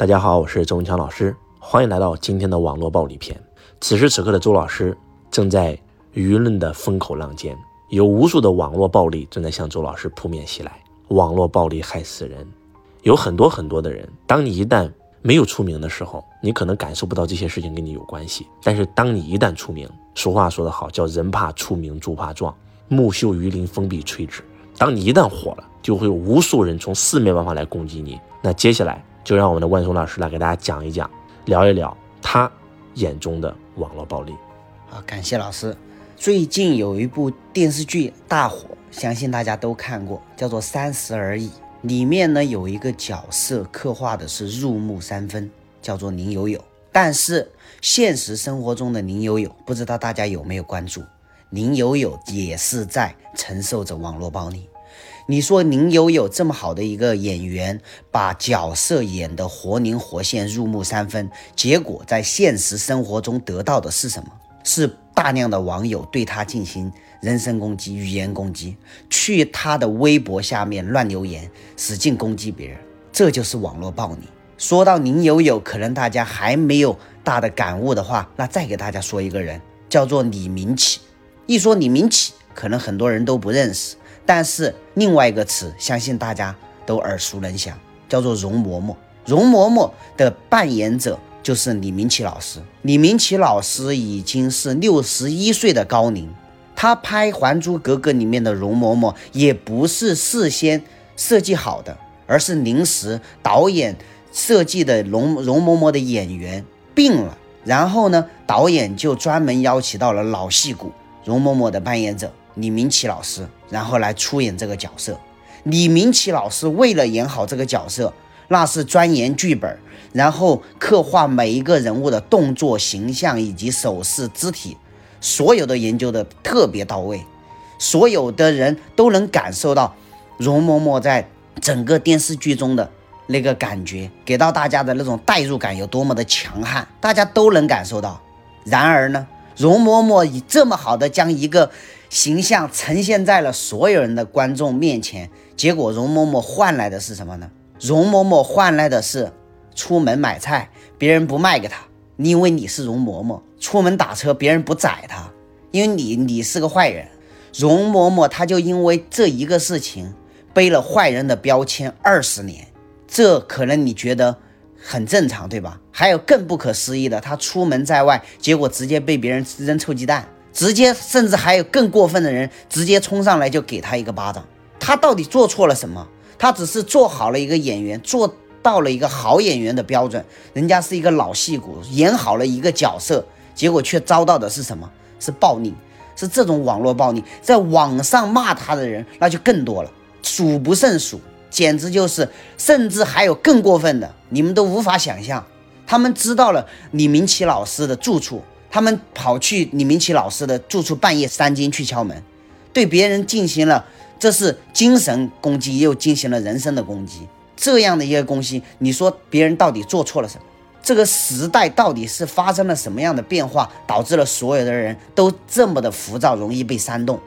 大家好，我是周文强老师，欢迎来到今天的网络暴力篇。此时此刻的周老师正在舆论的风口浪尖，有无数的网络暴力正在向周老师扑面袭来。网络暴力害死人，有很多很多的人。当你一旦没有出名的时候，你可能感受不到这些事情跟你有关系。但是当你一旦出名，俗话说得好，叫人怕出名猪怕壮，木秀于林，风必摧之。当你一旦火了，就会有无数人从四面八方来攻击你。那接下来。就让我们的万松老师来给大家讲一讲，聊一聊他眼中的网络暴力。好，感谢老师。最近有一部电视剧大火，相信大家都看过，叫做《三十而已》。里面呢有一个角色刻画的是入木三分，叫做林有有。但是现实生活中的林有有，不知道大家有没有关注？林有有也是在承受着网络暴力。你说林有有这么好的一个演员，把角色演得活灵活现、入木三分，结果在现实生活中得到的是什么？是大量的网友对他进行人身攻击、语言攻击，去他的微博下面乱留言，使劲攻击别人，这就是网络暴力。说到宁有有，可能大家还没有大的感悟的话，那再给大家说一个人，叫做李明启。一说李明启，可能很多人都不认识。但是另外一个词，相信大家都耳熟能详，叫做容嬷嬷。容嬷嬷的扮演者就是李明启老师。李明启老师已经是六十一岁的高龄，他拍《还珠格格》里面的容嬷嬷也不是事先设计好的，而是临时导演设计的。容容嬷嬷的演员病了，然后呢，导演就专门邀请到了老戏骨容嬷嬷的扮演者。李明启老师，然后来出演这个角色。李明启老师为了演好这个角色，那是钻研剧本，然后刻画每一个人物的动作、形象以及手势、肢体，所有的研究的特别到位。所有的人都能感受到容嬷嬷在整个电视剧中的那个感觉，给到大家的那种代入感有多么的强悍，大家都能感受到。然而呢，容嬷嬷以这么好的将一个。形象呈现在了所有人的观众面前，结果容嬷嬷换来的是什么呢？容嬷嬷换来的是出门买菜，别人不卖给她，因为你是容嬷嬷；出门打车，别人不宰她，因为你你是个坏人。容嬷嬷她就因为这一个事情背了坏人的标签二十年，这可能你觉得很正常，对吧？还有更不可思议的，她出门在外，结果直接被别人扔臭鸡蛋。直接，甚至还有更过分的人，直接冲上来就给他一个巴掌。他到底做错了什么？他只是做好了一个演员，做到了一个好演员的标准。人家是一个老戏骨，演好了一个角色，结果却遭到的是什么？是暴力，是这种网络暴力。在网上骂他的人那就更多了，数不胜数，简直就是，甚至还有更过分的，你们都无法想象。他们知道了李明启老师的住处。他们跑去李明启老师的住处，半夜三更去敲门，对别人进行了，这是精神攻击，又进行了人身的攻击。这样的一个攻击，你说别人到底做错了什么？这个时代到底是发生了什么样的变化，导致了所有的人都这么的浮躁，容易被煽动，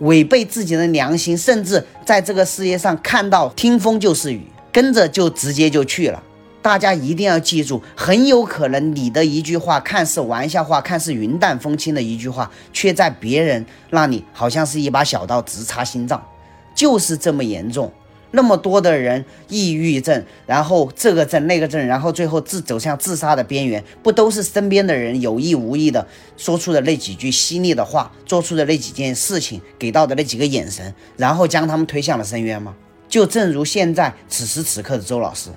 违背自己的良心，甚至在这个世界上看到听风就是雨，跟着就直接就去了。大家一定要记住，很有可能你的一句话看似玩笑话，看似云淡风轻的一句话，却在别人那里好像是一把小刀直插心脏，就是这么严重。那么多的人抑郁症，然后这个症那个症，然后最后自走向自杀的边缘，不都是身边的人有意无意的说出的那几句犀利的话，做出的那几件事情，给到的那几个眼神，然后将他们推向了深渊吗？就正如现在此时此刻的周老师。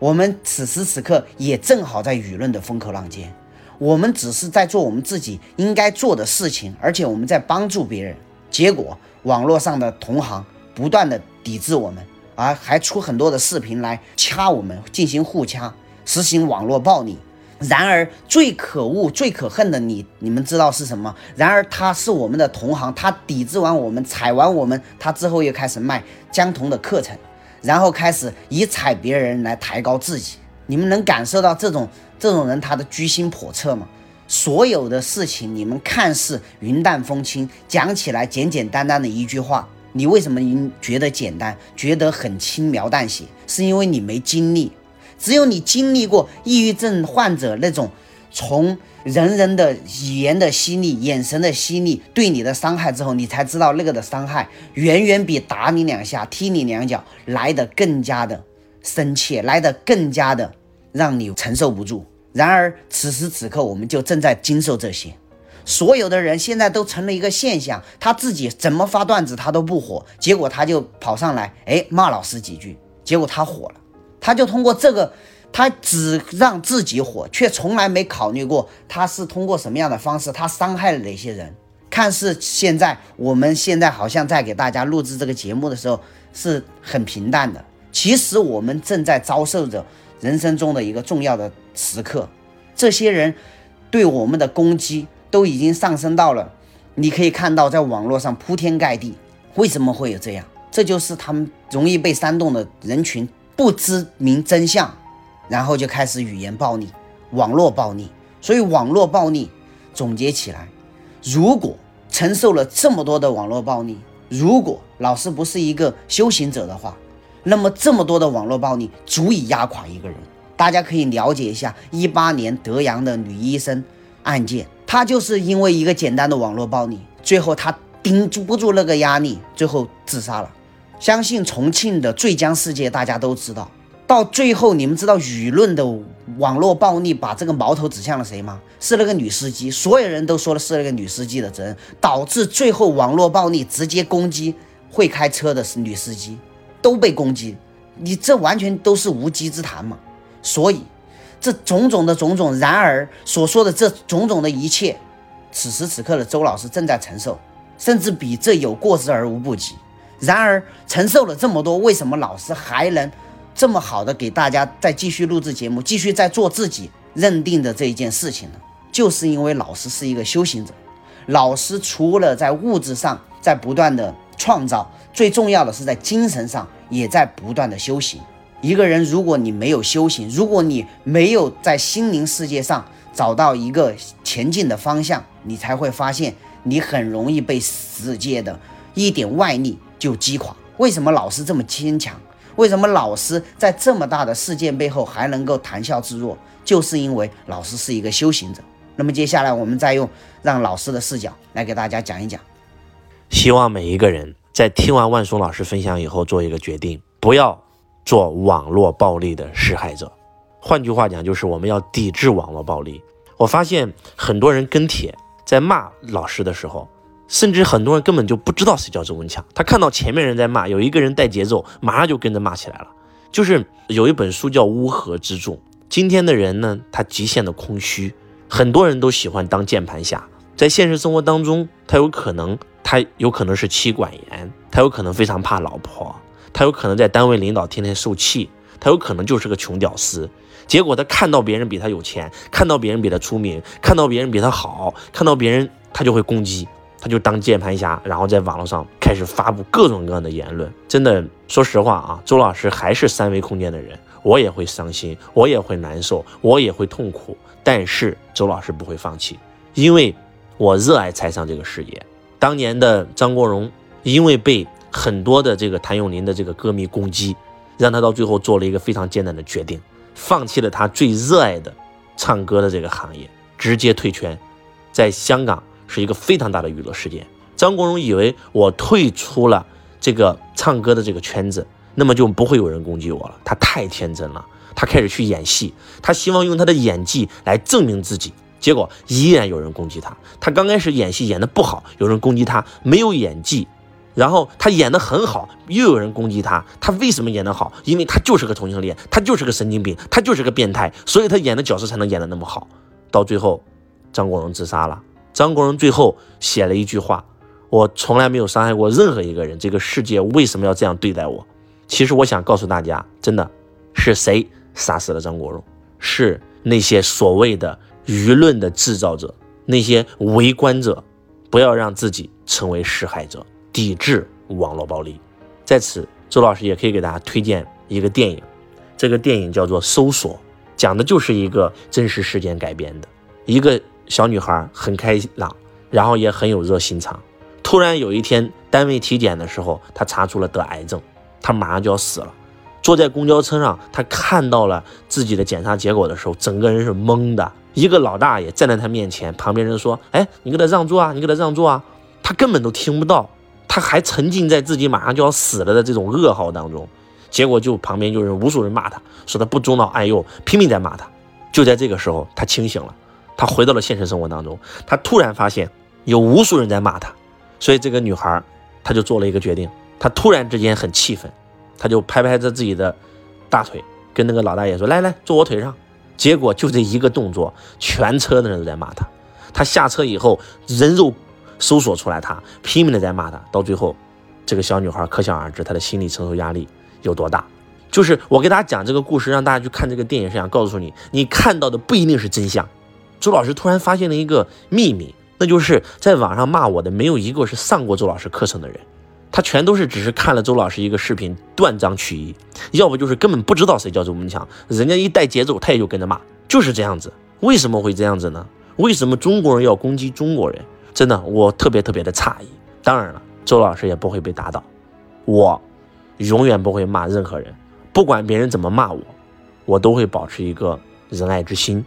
我们此时此刻也正好在舆论的风口浪尖，我们只是在做我们自己应该做的事情，而且我们在帮助别人。结果网络上的同行不断的抵制我们，而还出很多的视频来掐我们，进行互掐，实行网络暴力。然而最可恶、最可恨的你，你们知道是什么？然而他是我们的同行，他抵制完我们，踩完我们，他之后又开始卖江童的课程。然后开始以踩别人来抬高自己，你们能感受到这种这种人他的居心叵测吗？所有的事情你们看似云淡风轻，讲起来简简单单的一句话，你为什么觉得简单，觉得很轻描淡写？是因为你没经历，只有你经历过抑郁症患者那种从人人的语言的犀利、眼神的犀利对你的伤害之后，你才知道那个的伤害远远比打你两下、踢你两脚来的更加的深切，来的更加的让你承受不住。然而此时此刻，我们就正在经受这些。所有的人现在都成了一个现象，他自己怎么发段子他都不火，结果他就跑上来，哎，骂老师几句，结果他火了，他就通过这个，他只让自己火，却从来没考虑过他是通过什么样的方式，他伤害了哪些人。看似现在我们现在好像在给大家录制这个节目的时候是很平淡的，其实我们正在遭受着人生中的一个重要的时刻，这些人对我们的攻击。都已经上升到了，你可以看到在网络上铺天盖地。为什么会有这样？这就是他们容易被煽动的人群不知明真相，然后就开始语言暴力、网络暴力。所以网络暴力总结起来，如果承受了这么多的网络暴力，如果老师不是一个修行者的话，那么这么多的网络暴力足以压垮一个人。大家可以了解一下一八年德阳的女医生案件。她就是因为一个简单的网络暴力，最后她顶住不住那个压力，最后自杀了。相信重庆的坠江事件大家都知道，到最后你们知道舆论的网络暴力把这个矛头指向了谁吗？是那个女司机，所有人都说的是那个女司机的责任，导致最后网络暴力直接攻击会开车的是女司机，都被攻击，你这完全都是无稽之谈嘛。所以。这种种的种种，然而所说的这种种的一切，此时此刻的周老师正在承受，甚至比这有过之而无不及。然而承受了这么多，为什么老师还能这么好的给大家再继续录制节目，继续在做自己认定的这一件事情呢？就是因为老师是一个修行者，老师除了在物质上在不断的创造，最重要的是在精神上也在不断的修行。一个人，如果你没有修行，如果你没有在心灵世界上找到一个前进的方向，你才会发现你很容易被世界的一点外力就击垮。为什么老师这么坚强？为什么老师在这么大的事件背后还能够谈笑自若？就是因为老师是一个修行者。那么接下来我们再用让老师的视角来给大家讲一讲。希望每一个人在听完万松老师分享以后做一个决定，不要。做网络暴力的施害者，换句话讲，就是我们要抵制网络暴力。我发现很多人跟帖在骂老师的时候，甚至很多人根本就不知道谁叫周文强，他看到前面人在骂，有一个人带节奏，马上就跟着骂起来了。就是有一本书叫《乌合之众》，今天的人呢，他极限的空虚，很多人都喜欢当键盘侠，在现实生活当中，他有可能他有可能是妻管严，他有可能非常怕老婆。他有可能在单位领导天天受气，他有可能就是个穷屌丝。结果他看到别人比他有钱，看到别人比他出名，看到别人比他好，看到别人他就会攻击，他就当键盘侠，然后在网络上开始发布各种各样的言论。真的，说实话啊，周老师还是三维空间的人，我也会伤心，我也会难受，我也会痛苦。但是周老师不会放弃，因为我热爱财商这个事业。当年的张国荣因为被。很多的这个谭咏麟的这个歌迷攻击，让他到最后做了一个非常艰难的决定，放弃了他最热爱的唱歌的这个行业，直接退圈。在香港是一个非常大的娱乐事件。张国荣以为我退出了这个唱歌的这个圈子，那么就不会有人攻击我了。他太天真了，他开始去演戏，他希望用他的演技来证明自己。结果依然有人攻击他。他刚开始演戏演的不好，有人攻击他没有演技。然后他演的很好，又有人攻击他。他为什么演得好？因为他就是个同性恋，他就是个神经病，他就是个变态，所以他演的角色才能演得那么好。到最后，张国荣自杀了。张国荣最后写了一句话：“我从来没有伤害过任何一个人，这个世界为什么要这样对待我？”其实我想告诉大家，真的是谁杀死了张国荣？是那些所谓的舆论的制造者，那些围观者。不要让自己成为施害者。抵制网络暴力，在此，周老师也可以给大家推荐一个电影，这个电影叫做《搜索》，讲的就是一个真实事件改编的。一个小女孩很开朗，然后也很有热心肠。突然有一天，单位体检的时候，她查出了得癌症，她马上就要死了。坐在公交车上，他看到了自己的检查结果的时候，整个人是懵的。一个老大爷站在他面前，旁边人说：“哎，你给他让座啊，你给他让座啊。”他根本都听不到，他还沉浸在自己马上就要死了的这种噩耗当中。结果就旁边就是无数人骂他，说他不忠老爱幼，拼命在骂他。就在这个时候，他清醒了，他回到了现实生活当中。他突然发现有无数人在骂他，所以这个女孩，她就做了一个决定。她突然之间很气愤，她就拍拍着自己的大腿，跟那个老大爷说：“来来，坐我腿上。”结果就这一个动作，全车的人都在骂他。他下车以后，人肉搜索出来，他拼命的在骂他。到最后，这个小女孩可想而知，她的心理承受压力有多大。就是我给大家讲这个故事，让大家去看这个电影，是想告诉你，你看到的不一定是真相。周老师突然发现了一个秘密，那就是在网上骂我的没有一个是上过周老师课程的人。他全都是只是看了周老师一个视频，断章取义，要不就是根本不知道谁叫周文强，人家一带节奏，他也就跟着骂，就是这样子。为什么会这样子呢？为什么中国人要攻击中国人？真的，我特别特别的诧异。当然了，周老师也不会被打倒，我永远不会骂任何人，不管别人怎么骂我，我都会保持一个仁爱之心。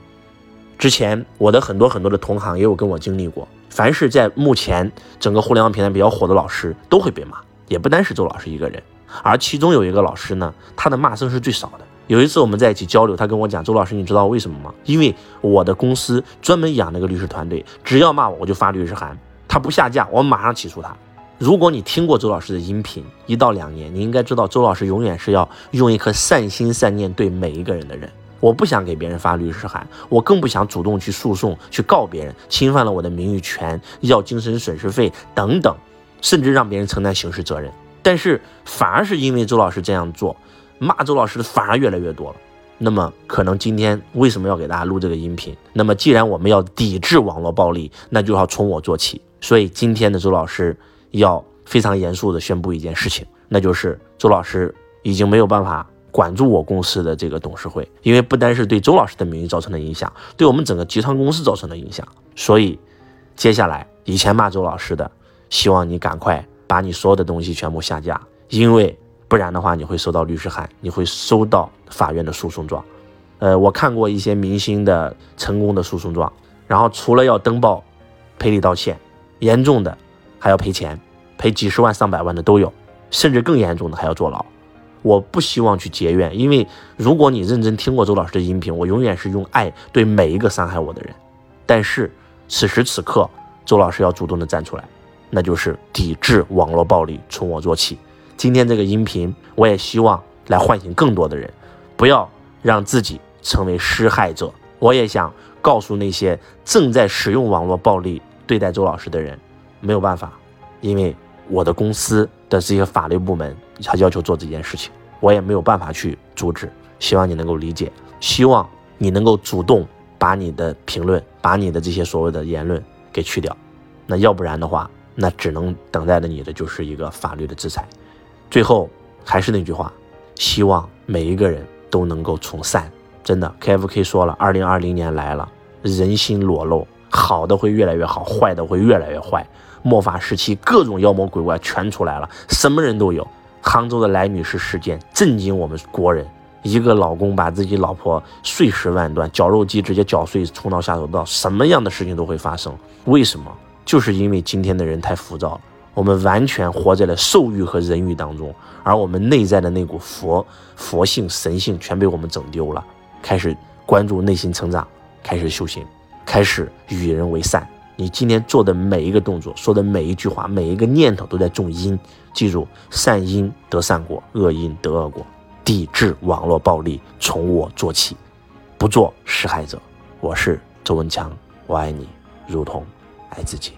之前我的很多很多的同行也有跟我经历过。凡是在目前整个互联网平台比较火的老师都会被骂，也不单是周老师一个人。而其中有一个老师呢，他的骂声是最少的。有一次我们在一起交流，他跟我讲：“周老师，你知道为什么吗？因为我的公司专门养了个律师团队，只要骂我，我就发律师函，他不下架，我马上起诉他。如果你听过周老师的音频一到两年，你应该知道周老师永远是要用一颗善心善念对每一个人的人。”我不想给别人发律师函，我更不想主动去诉讼去告别人，侵犯了我的名誉权，要精神损失费等等，甚至让别人承担刑事责任。但是反而是因为周老师这样做，骂周老师的反而越来越多了。那么可能今天为什么要给大家录这个音频？那么既然我们要抵制网络暴力，那就要从我做起。所以今天的周老师要非常严肃的宣布一件事情，那就是周老师已经没有办法。管住我公司的这个董事会，因为不单是对周老师的名誉造成的影响，对我们整个集团公司造成的影响。所以，接下来以前骂周老师的，希望你赶快把你所有的东西全部下架，因为不然的话你会收到律师函，你会收到法院的诉讼状。呃，我看过一些明星的成功的诉讼状，然后除了要登报赔礼道歉，严重的还要赔钱，赔几十万上百万的都有，甚至更严重的还要坐牢。我不希望去结怨，因为如果你认真听过周老师的音频，我永远是用爱对每一个伤害我的人。但是此时此刻，周老师要主动的站出来，那就是抵制网络暴力，从我做起。今天这个音频，我也希望来唤醒更多的人，不要让自己成为施害者。我也想告诉那些正在使用网络暴力对待周老师的人，没有办法，因为我的公司的这些法律部门。他要求做这件事情，我也没有办法去阻止。希望你能够理解，希望你能够主动把你的评论、把你的这些所谓的言论给去掉。那要不然的话，那只能等待着你的就是一个法律的制裁。最后还是那句话，希望每一个人都能够从善。真的，KFK 说了，二零二零年来了，人心裸露，好的会越来越好，坏的会越来越坏。末法时期，各种妖魔鬼怪全出来了，什么人都有。杭州的来女士事件震惊我们国人，一个老公把自己老婆碎尸万段，绞肉机直接绞碎，冲到下水道，什么样的事情都会发生。为什么？就是因为今天的人太浮躁了，我们完全活在了兽欲和人欲当中，而我们内在的那股佛佛性、神性全被我们整丢了。开始关注内心成长，开始修行，开始与人为善。你今天做的每一个动作，说的每一句话，每一个念头都在种因。记住，善因得善果，恶因得恶果。抵制网络暴力，从我做起，不做施害者。我是周文强，我爱你，如同爱自己。